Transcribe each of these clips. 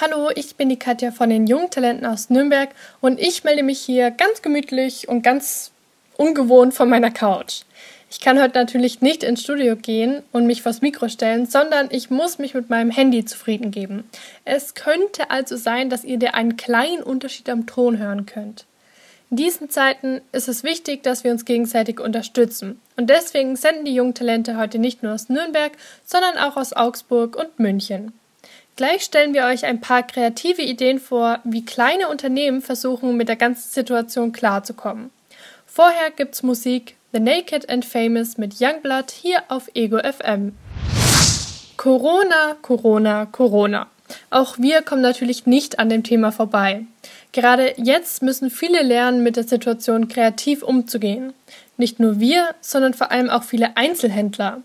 Hallo, ich bin die Katja von den Jungtalenten aus Nürnberg und ich melde mich hier ganz gemütlich und ganz ungewohnt von meiner Couch. Ich kann heute natürlich nicht ins Studio gehen und mich vors Mikro stellen, sondern ich muss mich mit meinem Handy zufrieden geben. Es könnte also sein, dass ihr dir einen kleinen Unterschied am Ton hören könnt. In diesen Zeiten ist es wichtig, dass wir uns gegenseitig unterstützen. Und deswegen senden die jungen Talente heute nicht nur aus Nürnberg, sondern auch aus Augsburg und München. Gleich stellen wir euch ein paar kreative Ideen vor, wie kleine Unternehmen versuchen, mit der ganzen Situation klarzukommen. Vorher gibt's Musik The Naked and Famous mit Youngblood hier auf Ego FM. Corona, Corona, Corona. Auch wir kommen natürlich nicht an dem Thema vorbei. Gerade jetzt müssen viele lernen, mit der Situation kreativ umzugehen. Nicht nur wir, sondern vor allem auch viele Einzelhändler.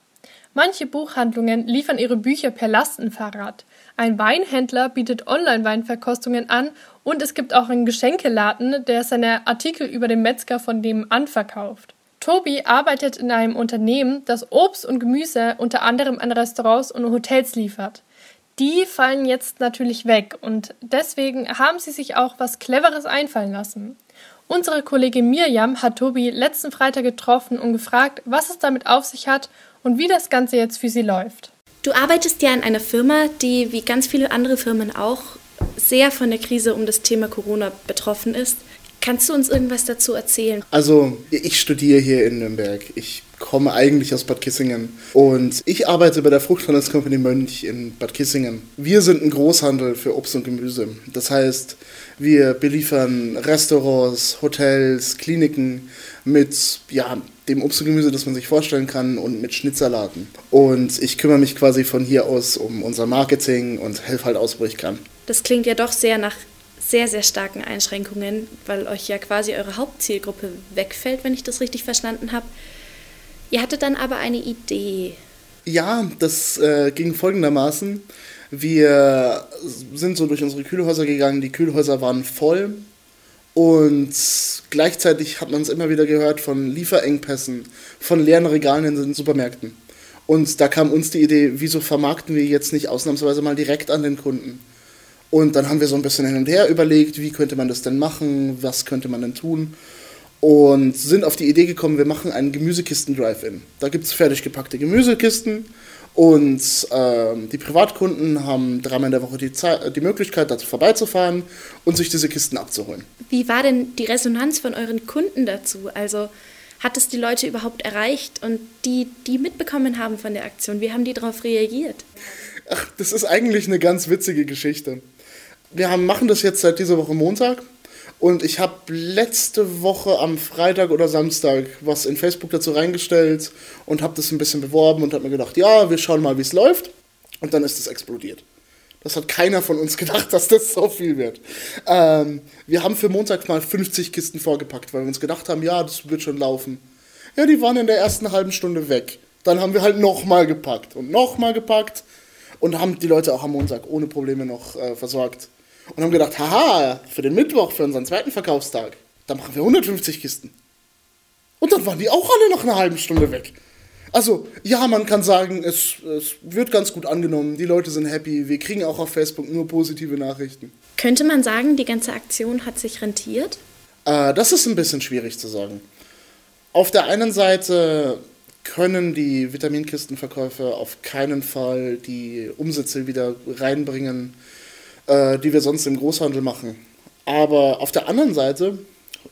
Manche Buchhandlungen liefern ihre Bücher per Lastenfahrrad. Ein Weinhändler bietet Online-Weinverkostungen an und es gibt auch einen Geschenkeladen, der seine Artikel über den Metzger von dem anverkauft. Tobi arbeitet in einem Unternehmen, das Obst und Gemüse unter anderem an Restaurants und Hotels liefert die fallen jetzt natürlich weg und deswegen haben sie sich auch was Cleveres einfallen lassen. Unsere Kollegin Mirjam hat Tobi letzten Freitag getroffen und gefragt, was es damit auf sich hat und wie das Ganze jetzt für sie läuft. Du arbeitest ja in einer Firma, die wie ganz viele andere Firmen auch sehr von der Krise um das Thema Corona betroffen ist. Kannst du uns irgendwas dazu erzählen? Also, ich studiere hier in Nürnberg. Ich komme eigentlich aus Bad Kissingen und ich arbeite bei der Fruchthandels Company Mönch in Bad Kissingen. Wir sind ein Großhandel für Obst und Gemüse. Das heißt, wir beliefern Restaurants, Hotels, Kliniken mit ja, dem Obst und Gemüse, das man sich vorstellen kann und mit Schnitzsalaten. Und ich kümmere mich quasi von hier aus um unser Marketing und helfe halt aus, wo ich kann. Das klingt ja doch sehr nach sehr, sehr starken Einschränkungen, weil euch ja quasi eure Hauptzielgruppe wegfällt, wenn ich das richtig verstanden habe. Ihr hattet dann aber eine Idee. Ja, das äh, ging folgendermaßen. Wir sind so durch unsere Kühlhäuser gegangen, die Kühlhäuser waren voll und gleichzeitig hat man es immer wieder gehört von Lieferengpässen, von leeren Regalen in den Supermärkten. Und da kam uns die Idee, wieso vermarkten wir jetzt nicht ausnahmsweise mal direkt an den Kunden? Und dann haben wir so ein bisschen hin und her überlegt, wie könnte man das denn machen, was könnte man denn tun. Und sind auf die Idee gekommen, wir machen einen Gemüsekisten-Drive-In. Da gibt es fertig gepackte Gemüsekisten und äh, die Privatkunden haben dreimal in der Woche die, Zeit, die Möglichkeit, dazu vorbeizufahren und sich diese Kisten abzuholen. Wie war denn die Resonanz von euren Kunden dazu? Also hat es die Leute überhaupt erreicht und die, die mitbekommen haben von der Aktion, wie haben die darauf reagiert? Ach, das ist eigentlich eine ganz witzige Geschichte wir haben, machen das jetzt seit dieser Woche Montag. Und ich habe letzte Woche am Freitag oder Samstag was in Facebook dazu reingestellt und habe das ein bisschen beworben und habe mir gedacht, ja, wir schauen mal, wie es läuft. Und dann ist es explodiert. Das hat keiner von uns gedacht, dass das so viel wird. Ähm, wir haben für Montag mal 50 Kisten vorgepackt, weil wir uns gedacht haben, ja, das wird schon laufen. Ja, die waren in der ersten halben Stunde weg. Dann haben wir halt nochmal gepackt und nochmal gepackt und haben die Leute auch am Montag ohne Probleme noch äh, versorgt und haben gedacht, haha, für den Mittwoch, für unseren zweiten Verkaufstag, da machen wir 150 Kisten. Und dann waren die auch alle nach einer halben Stunde weg. Also, ja, man kann sagen, es, es wird ganz gut angenommen, die Leute sind happy, wir kriegen auch auf Facebook nur positive Nachrichten. Könnte man sagen, die ganze Aktion hat sich rentiert? Äh, das ist ein bisschen schwierig zu sagen. Auf der einen Seite können die Vitaminkistenverkäufe auf keinen Fall die Umsätze wieder reinbringen, äh, die wir sonst im Großhandel machen. Aber auf der anderen Seite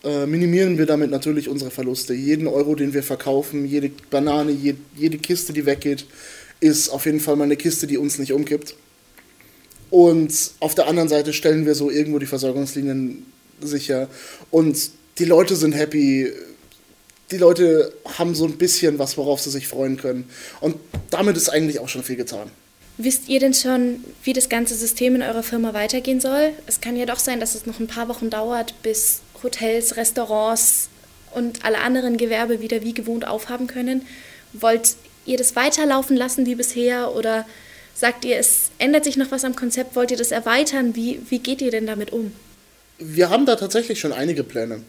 äh, minimieren wir damit natürlich unsere Verluste. Jeden Euro, den wir verkaufen, jede Banane, je, jede Kiste, die weggeht, ist auf jeden Fall mal eine Kiste, die uns nicht umkippt. Und auf der anderen Seite stellen wir so irgendwo die Versorgungslinien sicher. Und die Leute sind happy. Die Leute haben so ein bisschen was, worauf sie sich freuen können. Und damit ist eigentlich auch schon viel getan. Wisst ihr denn schon, wie das ganze System in eurer Firma weitergehen soll? Es kann ja doch sein, dass es noch ein paar Wochen dauert, bis Hotels, Restaurants und alle anderen Gewerbe wieder wie gewohnt aufhaben können. Wollt ihr das weiterlaufen lassen wie bisher oder sagt ihr, es ändert sich noch was am Konzept? Wollt ihr das erweitern? Wie, wie geht ihr denn damit um? Wir haben da tatsächlich schon einige Pläne.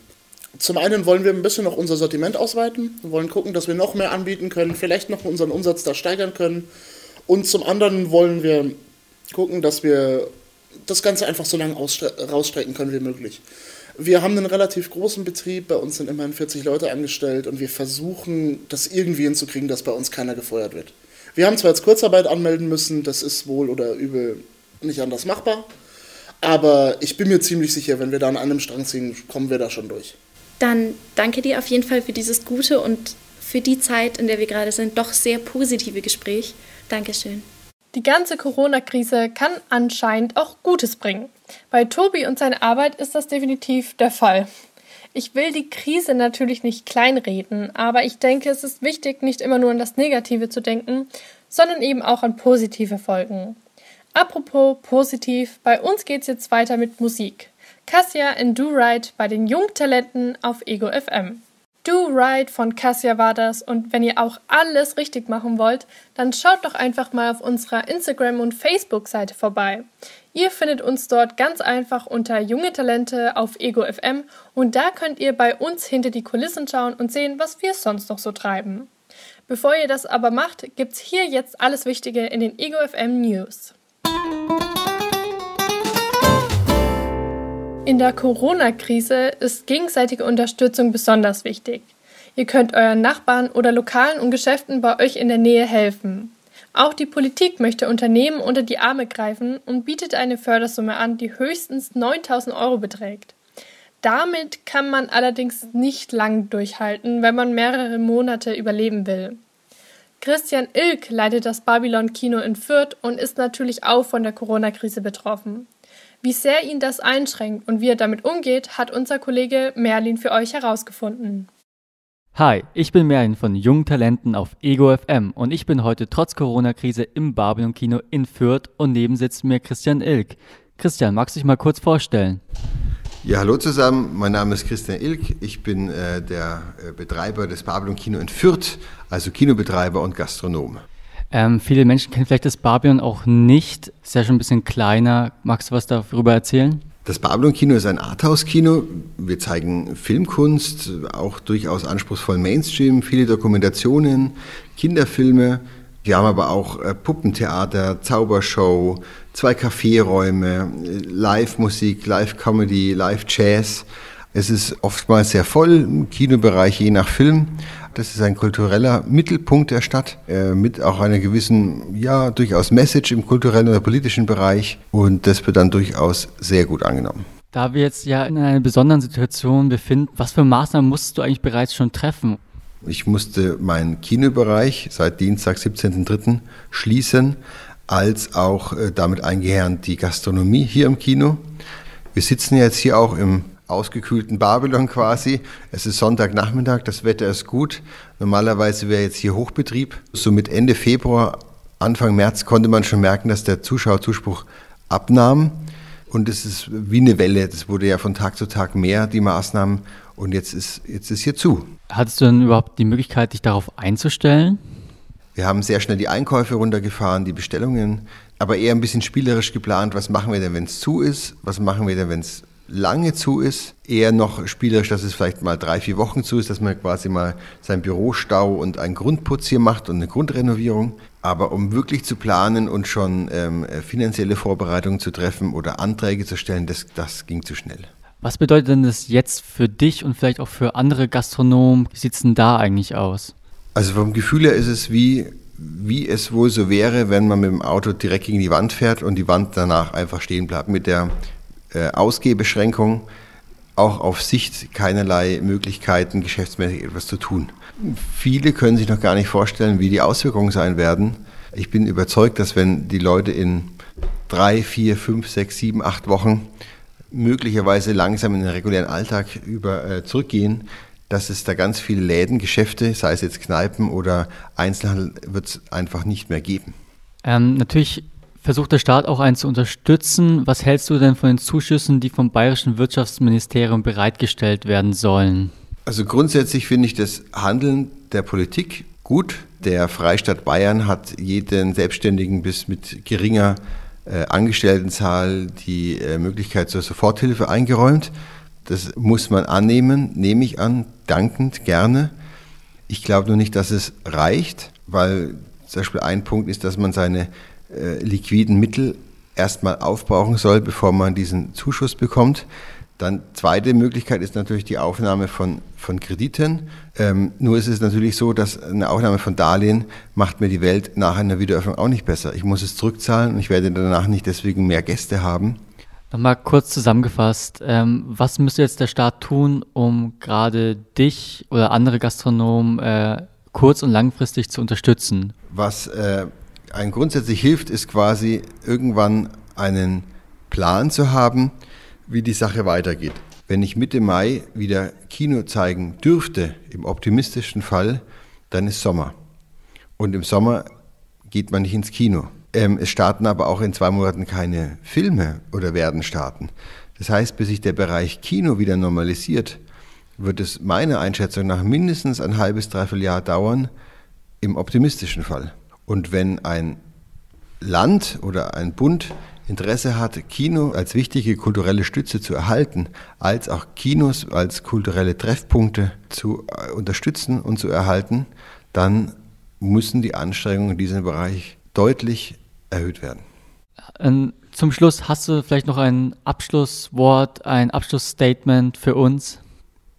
Zum einen wollen wir ein bisschen noch unser Sortiment ausweiten. Wir wollen gucken, dass wir noch mehr anbieten können, vielleicht noch unseren Umsatz da steigern können. Und zum anderen wollen wir gucken, dass wir das Ganze einfach so lange rausstrecken können wie möglich. Wir haben einen relativ großen Betrieb, bei uns sind immerhin 40 Leute angestellt und wir versuchen, das irgendwie hinzukriegen, dass bei uns keiner gefeuert wird. Wir haben zwar jetzt Kurzarbeit anmelden müssen, das ist wohl oder übel nicht anders machbar, aber ich bin mir ziemlich sicher, wenn wir da an einem Strang ziehen, kommen wir da schon durch. Dann danke dir auf jeden Fall für dieses gute und für die Zeit, in der wir gerade sind, doch sehr positive Gespräch. Dankeschön. Die ganze Corona-Krise kann anscheinend auch Gutes bringen. Bei Tobi und seiner Arbeit ist das definitiv der Fall. Ich will die Krise natürlich nicht kleinreden, aber ich denke, es ist wichtig, nicht immer nur an das Negative zu denken, sondern eben auch an positive Folgen. Apropos positiv, bei uns geht's jetzt weiter mit Musik. Cassia in Do Right bei den Jungtalenten auf Ego FM. Do Right von Cassia war und wenn ihr auch alles richtig machen wollt, dann schaut doch einfach mal auf unserer Instagram- und Facebook-Seite vorbei. Ihr findet uns dort ganz einfach unter Junge Talente auf Ego FM und da könnt ihr bei uns hinter die Kulissen schauen und sehen, was wir sonst noch so treiben. Bevor ihr das aber macht, gibt's hier jetzt alles Wichtige in den Ego FM News. In der Corona-Krise ist gegenseitige Unterstützung besonders wichtig. Ihr könnt euren Nachbarn oder Lokalen und Geschäften bei euch in der Nähe helfen. Auch die Politik möchte Unternehmen unter die Arme greifen und bietet eine Fördersumme an, die höchstens 9000 Euro beträgt. Damit kann man allerdings nicht lang durchhalten, wenn man mehrere Monate überleben will. Christian Ilk leitet das Babylon Kino in Fürth und ist natürlich auch von der Corona-Krise betroffen. Wie sehr ihn das einschränkt und wie er damit umgeht, hat unser Kollege Merlin für euch herausgefunden. Hi, ich bin Merlin von Jungen Talenten auf Ego FM und ich bin heute trotz Corona-Krise im Babylon Kino in Fürth und neben sitzt mir Christian Ilk. Christian, magst du dich mal kurz vorstellen? Ja, hallo zusammen. Mein Name ist Christian Ilk. Ich bin äh, der äh, Betreiber des Babylon Kino in Fürth, also Kinobetreiber und Gastronom. Ähm, viele Menschen kennen vielleicht das Babylon auch nicht. Ist ja schon ein bisschen kleiner. Magst du was darüber erzählen? Das Babylon-Kino ist ein Arthouse-Kino. Wir zeigen Filmkunst, auch durchaus anspruchsvollen Mainstream, viele Dokumentationen, Kinderfilme. Wir haben aber auch äh, Puppentheater, Zaubershow, zwei Kaffeeräume, Live-Musik, Live-Comedy, Live-Jazz. Es ist oftmals sehr voll im Kinobereich, je nach Film. Das ist ein kultureller Mittelpunkt der Stadt äh, mit auch einer gewissen, ja, durchaus Message im kulturellen oder politischen Bereich und das wird dann durchaus sehr gut angenommen. Da wir jetzt ja in einer besonderen Situation befinden, was für Maßnahmen musstest du eigentlich bereits schon treffen? Ich musste meinen Kinobereich seit Dienstag, 17.03. schließen, als auch äh, damit eingehernt die Gastronomie hier im Kino. Wir sitzen jetzt hier auch im ausgekühlten Babylon quasi. Es ist Sonntagnachmittag, das Wetter ist gut. Normalerweise wäre jetzt hier Hochbetrieb. So mit Ende Februar, Anfang März konnte man schon merken, dass der Zuschauerzuspruch abnahm. Und es ist wie eine Welle. Das wurde ja von Tag zu Tag mehr, die Maßnahmen. Und jetzt ist, jetzt ist hier zu. Hattest du denn überhaupt die Möglichkeit, dich darauf einzustellen? Wir haben sehr schnell die Einkäufe runtergefahren, die Bestellungen, aber eher ein bisschen spielerisch geplant. Was machen wir denn, wenn es zu ist? Was machen wir denn, wenn es lange zu ist, eher noch spielerisch, dass es vielleicht mal drei, vier Wochen zu ist, dass man quasi mal sein Bürostau und einen Grundputz hier macht und eine Grundrenovierung. Aber um wirklich zu planen und schon ähm, finanzielle Vorbereitungen zu treffen oder Anträge zu stellen, das, das ging zu schnell. Was bedeutet denn das jetzt für dich und vielleicht auch für andere Gastronomen? Wie sieht es denn da eigentlich aus? Also vom Gefühl her ist es wie, wie es wohl so wäre, wenn man mit dem Auto direkt gegen die Wand fährt und die Wand danach einfach stehen bleibt. Mit der äh, Ausgehbeschränkung, auch auf Sicht keinerlei Möglichkeiten, geschäftsmäßig etwas zu tun. Viele können sich noch gar nicht vorstellen, wie die Auswirkungen sein werden. Ich bin überzeugt, dass wenn die Leute in drei, vier, fünf, sechs, sieben, acht Wochen möglicherweise langsam in den regulären Alltag über, äh, zurückgehen, dass es da ganz viele Läden, Geschäfte, sei es jetzt Kneipen oder Einzelhandel, wird es einfach nicht mehr geben. Ähm, natürlich versucht der Staat auch einen zu unterstützen. Was hältst du denn von den Zuschüssen, die vom bayerischen Wirtschaftsministerium bereitgestellt werden sollen? Also grundsätzlich finde ich das Handeln der Politik gut. Der Freistaat Bayern hat jeden Selbstständigen bis mit geringer äh, Angestelltenzahl die äh, Möglichkeit zur Soforthilfe eingeräumt. Das muss man annehmen, nehme ich an, dankend, gerne. Ich glaube nur nicht, dass es reicht, weil zum Beispiel ein Punkt ist, dass man seine äh, liquiden Mittel erstmal aufbrauchen soll, bevor man diesen Zuschuss bekommt. Dann zweite Möglichkeit ist natürlich die Aufnahme von, von Krediten. Ähm, nur ist es natürlich so, dass eine Aufnahme von Darlehen macht mir die Welt nach einer Wiederöffnung auch nicht besser. Ich muss es zurückzahlen und ich werde danach nicht deswegen mehr Gäste haben. Nochmal kurz zusammengefasst, ähm, was müsste jetzt der Staat tun, um gerade dich oder andere Gastronomen äh, kurz- und langfristig zu unterstützen? Was äh, ein grundsätzlich hilft, ist quasi irgendwann einen Plan zu haben, wie die Sache weitergeht. Wenn ich Mitte Mai wieder Kino zeigen dürfte, im optimistischen Fall, dann ist Sommer. Und im Sommer geht man nicht ins Kino. Ähm, es starten aber auch in zwei Monaten keine Filme oder werden starten. Das heißt, bis sich der Bereich Kino wieder normalisiert, wird es meiner Einschätzung nach mindestens ein halbes, dreiviertel Jahr dauern, im optimistischen Fall. Und wenn ein Land oder ein Bund Interesse hat, Kino als wichtige kulturelle Stütze zu erhalten, als auch Kinos als kulturelle Treffpunkte zu äh, unterstützen und zu erhalten, dann müssen die Anstrengungen in diesem Bereich deutlich erhöht werden. Ähm, zum Schluss hast du vielleicht noch ein Abschlusswort, ein Abschlussstatement für uns?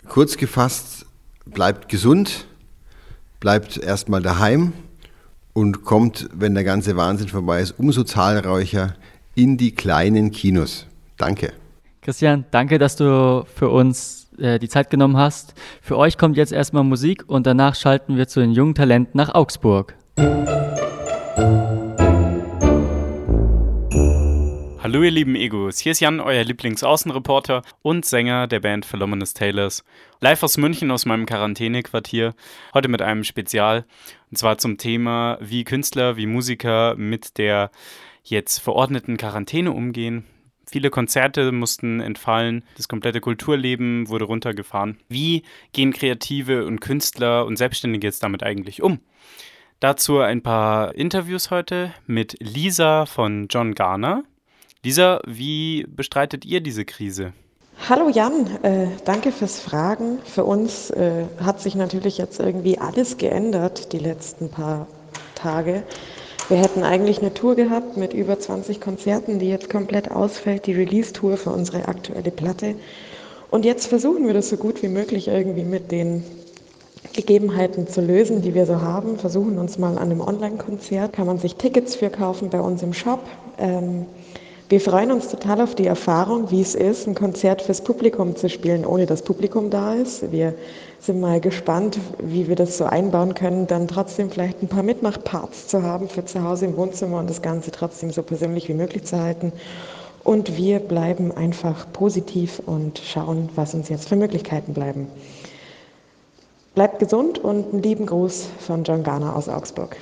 Kurz gefasst, bleibt gesund, bleibt erstmal daheim und kommt, wenn der ganze Wahnsinn vorbei ist, umso zahlreicher in die kleinen Kinos. Danke. Christian, danke, dass du für uns äh, die Zeit genommen hast. Für euch kommt jetzt erstmal Musik und danach schalten wir zu den jungen Talenten nach Augsburg. Hallo ihr lieben Egos, hier ist Jan, euer Lieblingsaußenreporter und Sänger der Band Philomena Taylors. Live aus München aus meinem Quarantänequartier, heute mit einem Spezial und zwar zum Thema, wie Künstler, wie Musiker mit der jetzt verordneten Quarantäne umgehen. Viele Konzerte mussten entfallen, das komplette Kulturleben wurde runtergefahren. Wie gehen Kreative und Künstler und Selbstständige jetzt damit eigentlich um? Dazu ein paar Interviews heute mit Lisa von John Garner. Lisa, wie bestreitet ihr diese Krise? Hallo Jan, äh, danke fürs Fragen. Für uns äh, hat sich natürlich jetzt irgendwie alles geändert die letzten paar Tage. Wir hätten eigentlich eine Tour gehabt mit über 20 Konzerten, die jetzt komplett ausfällt, die Release-Tour für unsere aktuelle Platte. Und jetzt versuchen wir das so gut wie möglich irgendwie mit den Gegebenheiten zu lösen, die wir so haben. Versuchen uns mal an einem Online-Konzert, kann man sich Tickets für kaufen bei uns im Shop. Ähm, wir freuen uns total auf die Erfahrung, wie es ist, ein Konzert fürs Publikum zu spielen, ohne dass Publikum da ist. Wir sind mal gespannt, wie wir das so einbauen können, dann trotzdem vielleicht ein paar Mitmachparts zu haben für zu Hause im Wohnzimmer und das Ganze trotzdem so persönlich wie möglich zu halten. Und wir bleiben einfach positiv und schauen, was uns jetzt für Möglichkeiten bleiben. Bleibt gesund und einen lieben Gruß von John Garner aus Augsburg.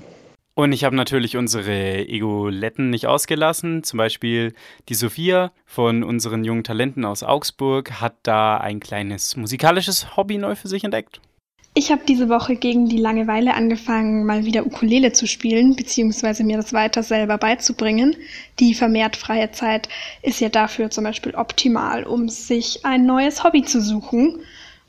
Und ich habe natürlich unsere Egoletten nicht ausgelassen. Zum Beispiel die Sophia von unseren jungen Talenten aus Augsburg hat da ein kleines musikalisches Hobby neu für sich entdeckt. Ich habe diese Woche gegen die Langeweile angefangen, mal wieder Ukulele zu spielen, beziehungsweise mir das weiter selber beizubringen. Die vermehrt freie Zeit ist ja dafür zum Beispiel optimal, um sich ein neues Hobby zu suchen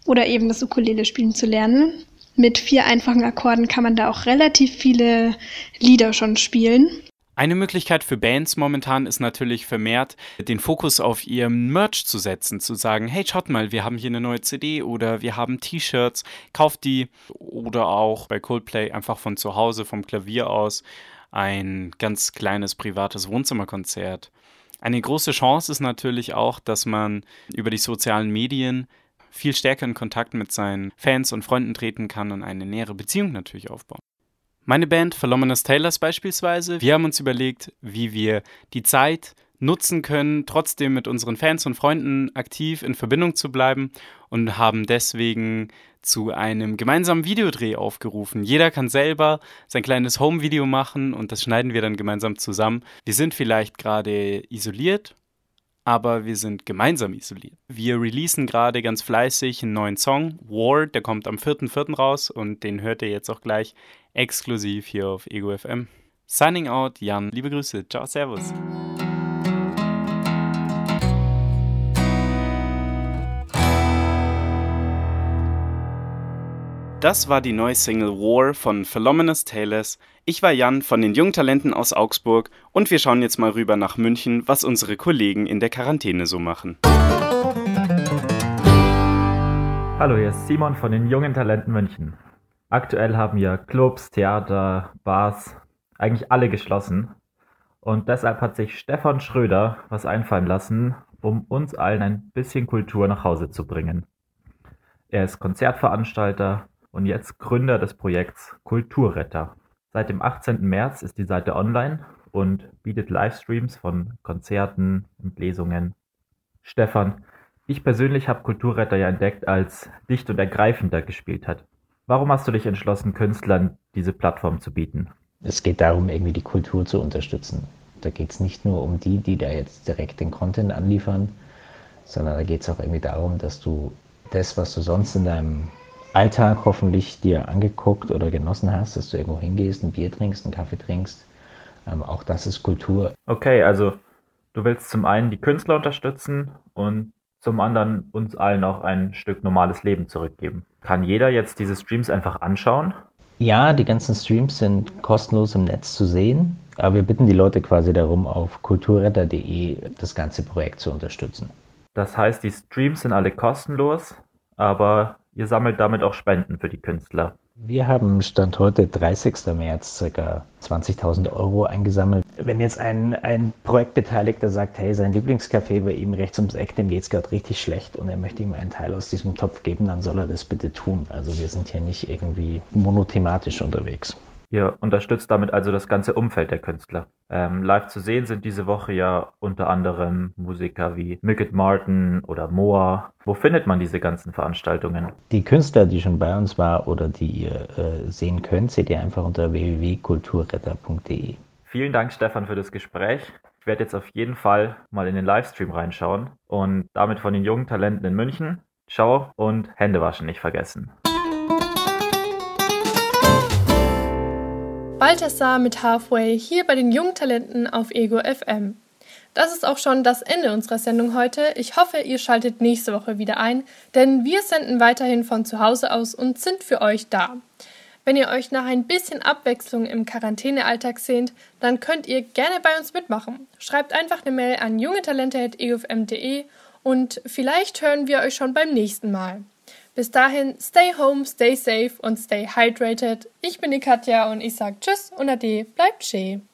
oder eben das Ukulele spielen zu lernen mit vier einfachen Akkorden kann man da auch relativ viele Lieder schon spielen. Eine Möglichkeit für Bands momentan ist natürlich vermehrt, den Fokus auf ihrem Merch zu setzen, zu sagen, hey, schaut mal, wir haben hier eine neue CD oder wir haben T-Shirts, kauft die oder auch bei Coldplay einfach von zu Hause, vom Klavier aus, ein ganz kleines privates Wohnzimmerkonzert. Eine große Chance ist natürlich auch, dass man über die sozialen Medien viel stärker in Kontakt mit seinen Fans und Freunden treten kann und eine nähere Beziehung natürlich aufbauen. Meine Band Philomenas Taylors beispielsweise, wir haben uns überlegt, wie wir die Zeit nutzen können, trotzdem mit unseren Fans und Freunden aktiv in Verbindung zu bleiben und haben deswegen zu einem gemeinsamen Videodreh aufgerufen. Jeder kann selber sein kleines Home-Video machen und das schneiden wir dann gemeinsam zusammen. Wir sind vielleicht gerade isoliert aber wir sind gemeinsam isoliert. Wir releasen gerade ganz fleißig einen neuen Song, War, der kommt am 4.4. raus und den hört ihr jetzt auch gleich exklusiv hier auf Ego FM. Signing out, Jan. Liebe Grüße. Ciao, Servus. Das war die neue Single War von Philomenes Tales. Ich war Jan von den Jungtalenten aus Augsburg und wir schauen jetzt mal rüber nach München, was unsere Kollegen in der Quarantäne so machen. Hallo, hier ist Simon von den Jungen Talenten München. Aktuell haben wir Clubs, Theater, Bars, eigentlich alle geschlossen. Und deshalb hat sich Stefan Schröder was einfallen lassen, um uns allen ein bisschen Kultur nach Hause zu bringen. Er ist Konzertveranstalter und jetzt Gründer des Projekts Kulturretter. Seit dem 18. März ist die Seite online und bietet Livestreams von Konzerten und Lesungen. Stefan, ich persönlich habe Kulturretter ja entdeckt, als dicht und ergreifender gespielt hat. Warum hast du dich entschlossen, Künstlern diese Plattform zu bieten? Es geht darum, irgendwie die Kultur zu unterstützen. Da geht es nicht nur um die, die da jetzt direkt den Content anliefern, sondern da geht es auch irgendwie darum, dass du das, was du sonst in deinem Alltag hoffentlich dir angeguckt oder genossen hast, dass du irgendwo hingehst, ein Bier trinkst, einen Kaffee trinkst, ähm, auch das ist Kultur. Okay, also du willst zum einen die Künstler unterstützen und zum anderen uns allen auch ein Stück normales Leben zurückgeben. Kann jeder jetzt diese Streams einfach anschauen? Ja, die ganzen Streams sind kostenlos im Netz zu sehen, aber wir bitten die Leute quasi darum, auf kulturretter.de das ganze Projekt zu unterstützen. Das heißt, die Streams sind alle kostenlos, aber ihr sammelt damit auch Spenden für die Künstler. Wir haben Stand heute 30. März ca. 20.000 Euro eingesammelt. Wenn jetzt ein, ein Projektbeteiligter sagt, hey, sein Lieblingscafé bei ihm rechts ums Eck, dem geht es gerade richtig schlecht und er möchte ihm einen Teil aus diesem Topf geben, dann soll er das bitte tun. Also wir sind hier nicht irgendwie monothematisch unterwegs. Ihr unterstützt damit also das ganze Umfeld der Künstler. Ähm, live zu sehen sind diese Woche ja unter anderem Musiker wie Mickett Martin oder Moa. Wo findet man diese ganzen Veranstaltungen? Die Künstler, die schon bei uns waren oder die ihr äh, sehen könnt, seht ihr einfach unter www.kulturretter.de. Vielen Dank, Stefan, für das Gespräch. Ich werde jetzt auf jeden Fall mal in den Livestream reinschauen und damit von den jungen Talenten in München. Ciao und Hände waschen nicht vergessen. Balthasar mit Halfway hier bei den jungen Talenten auf Ego FM. Das ist auch schon das Ende unserer Sendung heute. Ich hoffe, ihr schaltet nächste Woche wieder ein, denn wir senden weiterhin von zu Hause aus und sind für euch da. Wenn ihr euch nach ein bisschen Abwechslung im Quarantänealltag sehnt, dann könnt ihr gerne bei uns mitmachen. Schreibt einfach eine Mail an jungetalente.egofm.de und vielleicht hören wir euch schon beim nächsten Mal. Bis dahin, stay home, stay safe und stay hydrated. Ich bin die Katja und ich sag Tschüss und Ade, bleibt schön.